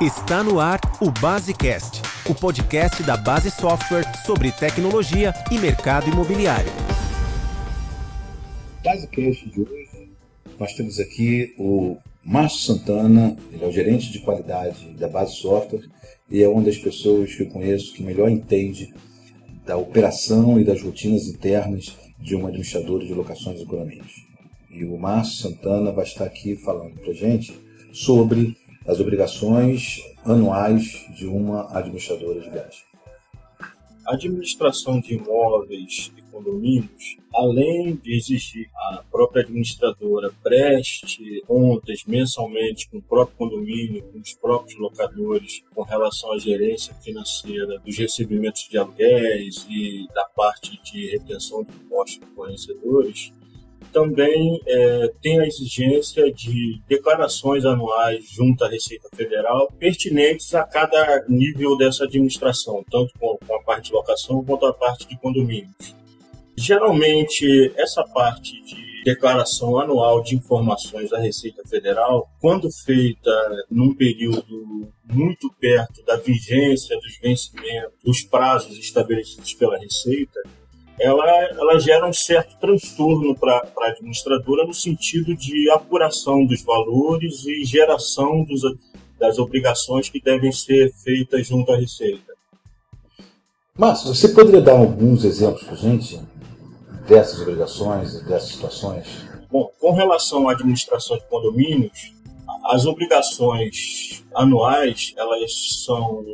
Está no ar o Basecast, o podcast da Base Software sobre tecnologia e mercado imobiliário. Basecast de hoje, nós temos aqui o Márcio Santana, ele é o gerente de qualidade da Base Software e é uma das pessoas que eu conheço que melhor entende da operação e das rotinas internas de uma administradora de locações e condomínios. E o Márcio Santana vai estar aqui falando para gente sobre as obrigações anuais de uma administradora de gás. A administração de imóveis e condomínios, além de exigir a própria administradora preste contas mensalmente com o próprio condomínio, com os próprios locadores, com relação à gerência financeira dos recebimentos de aluguéis e da parte de retenção de impostos de fornecedores, também é, tem a exigência de declarações anuais junto à Receita Federal pertinentes a cada nível dessa administração, tanto com a parte de locação quanto a parte de condomínios. Geralmente, essa parte de declaração anual de informações da Receita Federal, quando feita num período muito perto da vigência dos vencimentos, dos prazos estabelecidos pela Receita, ela, ela gera um certo transtorno para a administradora no sentido de apuração dos valores e geração dos, das obrigações que devem ser feitas junto à Receita. Márcio, você poderia dar alguns exemplos para a gente dessas obrigações e dessas situações? Bom, com relação à administração de condomínios, as obrigações anuais elas são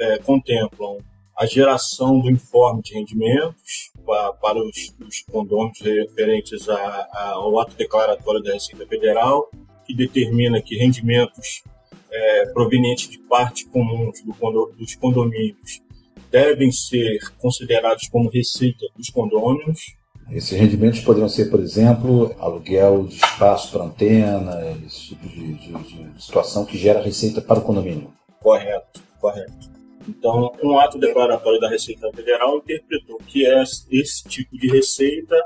é, contemplam a geração do informe de rendimentos para, os, os condôminos referentes a, a, ao ato declaratório da Receita Federal, que determina que rendimentos é, provenientes de partes comuns do condo, dos condomínios devem ser considerados como receita dos condôminos. Esses rendimentos poderiam ser, por exemplo, aluguel de espaço para antena, esse tipo de, de, de situação que gera receita para o condomínio. Correto, correto. Então, um ato declaratório da Receita Federal interpretou que esse tipo de receita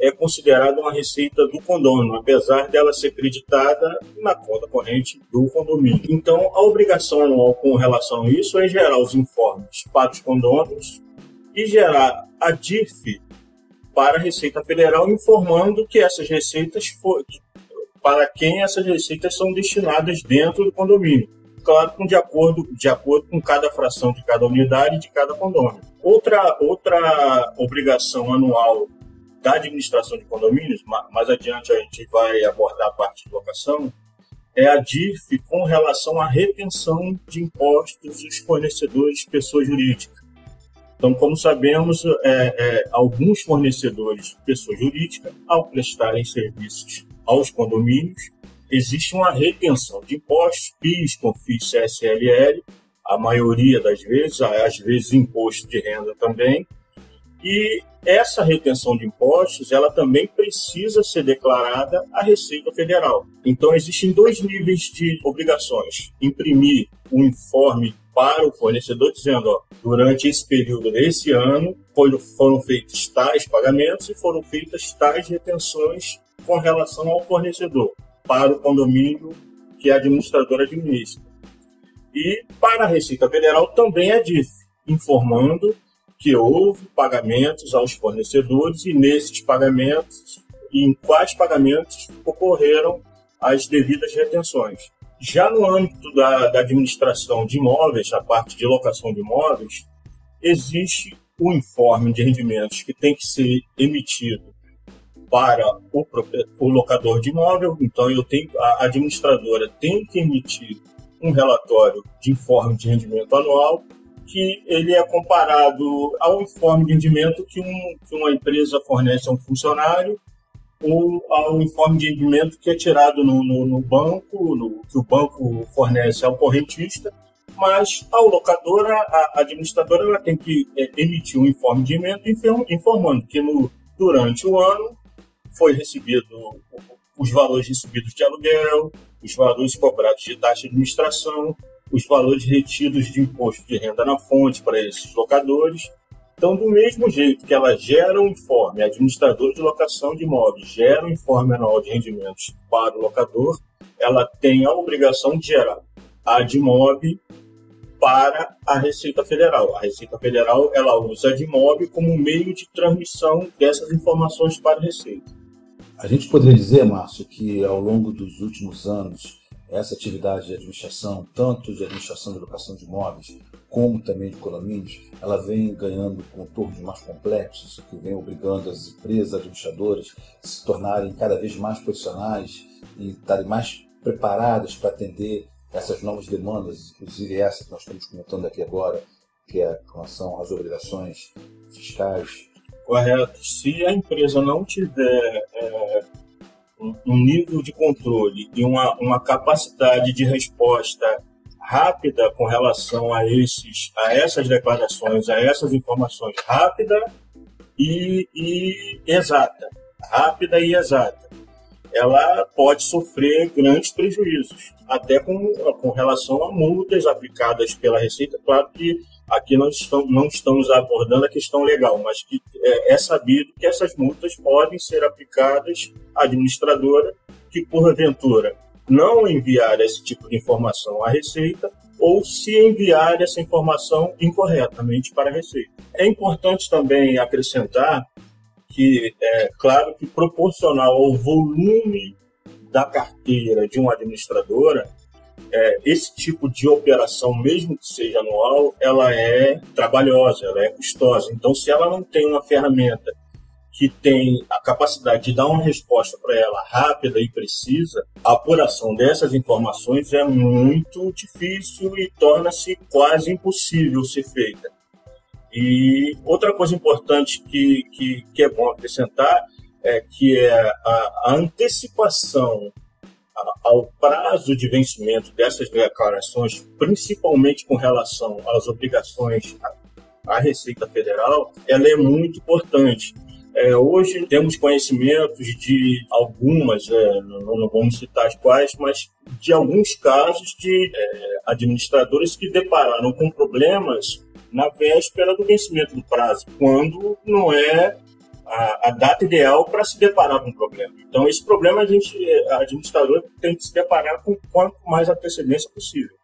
é considerada uma receita do condomínio, apesar dela ser creditada na conta corrente do condomínio. Então, a obrigação anual com relação a isso é gerar os informes para os condôminos e gerar a DIF para a Receita Federal, informando que essas receitas for, para quem essas receitas são destinadas dentro do condomínio claro, com de acordo, de acordo com cada fração de cada unidade de cada condomínio. Outra, outra obrigação anual da administração de condomínios, mais adiante a gente vai abordar a parte de locação, é a DIF com relação à retenção de impostos dos fornecedores de pessoa jurídica. Então, como sabemos, é, é, alguns fornecedores de pessoa jurídica, ao prestarem serviços aos condomínios, existe uma retenção de impostos, PIS, CONFIS, CSLL, a maioria das vezes, às vezes imposto de renda também, e essa retenção de impostos, ela também precisa ser declarada à Receita Federal. Então, existem dois níveis de obrigações. Imprimir um informe para o fornecedor dizendo, ó, durante esse período desse ano foram, foram feitos tais pagamentos e foram feitas tais retenções com relação ao fornecedor para o condomínio que a administradora administra. E para a Receita Federal também é DIF, informando que houve pagamentos aos fornecedores e nesses pagamentos, em quais pagamentos ocorreram as devidas retenções. Já no âmbito da, da administração de imóveis, a parte de locação de imóveis, existe o informe de rendimentos que tem que ser emitido para o, o locador de imóvel, então eu tenho, a administradora tem que emitir um relatório de informe de rendimento anual que ele é comparado ao informe de rendimento que, um, que uma empresa fornece a um funcionário ou ao informe de rendimento que é tirado no, no, no banco, no, que o banco fornece ao correntista, mas a, a administradora ela tem que é, emitir um informe de rendimento informando que no, durante o ano foi recebido os valores recebidos de aluguel, os valores cobrados de taxa de administração, os valores retidos de imposto de renda na fonte para esses locadores. Então, do mesmo jeito que ela gera um informe, a administradora de locação de imóveis gera um informe anual de rendimentos para o locador, ela tem a obrigação de gerar a Admob para a Receita Federal. A Receita Federal ela usa a Admob como meio de transmissão dessas informações para a Receita. A gente poderia dizer, Márcio, que ao longo dos últimos anos essa atividade de administração, tanto de administração de locação de imóveis, como também de condomínios, ela vem ganhando contornos mais complexos, que vem obrigando as empresas administradoras a se tornarem cada vez mais profissionais e estarem mais preparadas para atender essas novas demandas, inclusive essa que nós estamos comentando aqui agora, que é com relação às obrigações fiscais. Correto. Se a empresa não tiver é, um nível de controle e uma, uma capacidade de resposta rápida com relação a esses a essas declarações, a essas informações rápida e, e exata, rápida e exata, ela pode sofrer grandes prejuízos, até com, com relação a multas aplicadas pela Receita. Claro que aqui não estamos, não estamos abordando a questão legal, mas que é, é sabido que essas multas podem ser aplicadas à administradora que, porventura, não enviar esse tipo de informação à Receita ou se enviar essa informação incorretamente para a Receita. É importante também acrescentar que, é claro que proporcional ao volume da carteira de uma administradora, é, esse tipo de operação, mesmo que seja anual, ela é trabalhosa, ela é custosa. Então, se ela não tem uma ferramenta que tem a capacidade de dar uma resposta para ela rápida e precisa, a apuração dessas informações é muito difícil e torna-se quase impossível ser feita. E outra coisa importante que, que, que é bom acrescentar é que é a, a antecipação ao prazo de vencimento dessas declarações, principalmente com relação às obrigações à Receita Federal, ela é muito importante. É, hoje temos conhecimentos de algumas, é, não, não, vamos citar quais, mas de alguns casos de é, administradores que depararam com problemas na véspera do vencimento do prazo, quando não é a, a data ideal para se deparar com o problema. Então, esse problema a gente, a administrador tem que se deparar com quanto mais antecedência possível.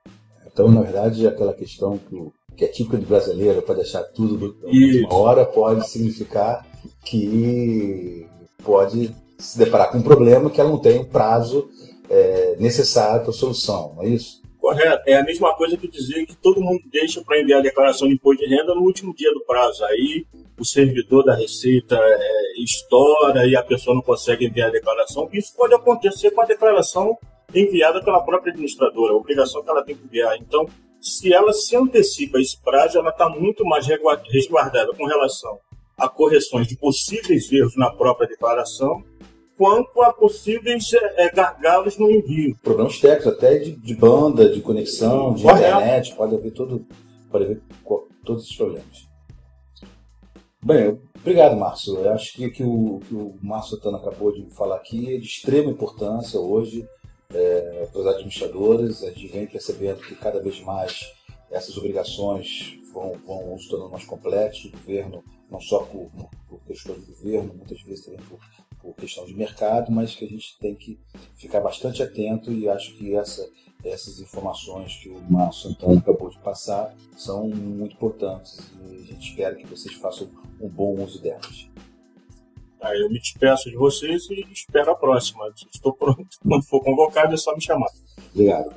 Então, na verdade, aquela questão que o que é típica do brasileiro, para deixar tudo uma hora, pode significar que pode se deparar com um problema que ela não tem o prazo é, necessário para a solução, não é isso? Correto. É a mesma coisa que dizer que todo mundo deixa para enviar a declaração de imposto de renda no último dia do prazo. Aí o servidor da Receita é, estoura e a pessoa não consegue enviar a declaração. Isso pode acontecer com a declaração enviada pela própria administradora, a obrigação que ela tem que enviar. Então, se ela se antecipa esse prazo, ela está muito mais resguardada com relação a correções de possíveis erros na própria declaração, quanto a possíveis é, gargalos no envio. Problemas técnicos, até de, de banda, de conexão, de Correto. internet, pode haver, tudo, pode haver todos esses problemas. Bem, obrigado, Márcio. Eu acho que, que, o, que o Márcio Tano acabou de falar aqui é de extrema importância hoje é, para os administradores. A gente vem percebendo que cada vez mais essas obrigações vão, vão se tornando mais complexas. O governo não só por, por questões do governo, muitas vezes também por, por questão de mercado, mas que a gente tem que ficar bastante atento e acho que essa, essas informações que o Márcio Santana acabou de passar são muito importantes e a gente espera que vocês façam um bom uso delas. Ah, eu me despeço de vocês e espero a próxima. Estou pronto. Quando for convocado, é só me chamar. Obrigado.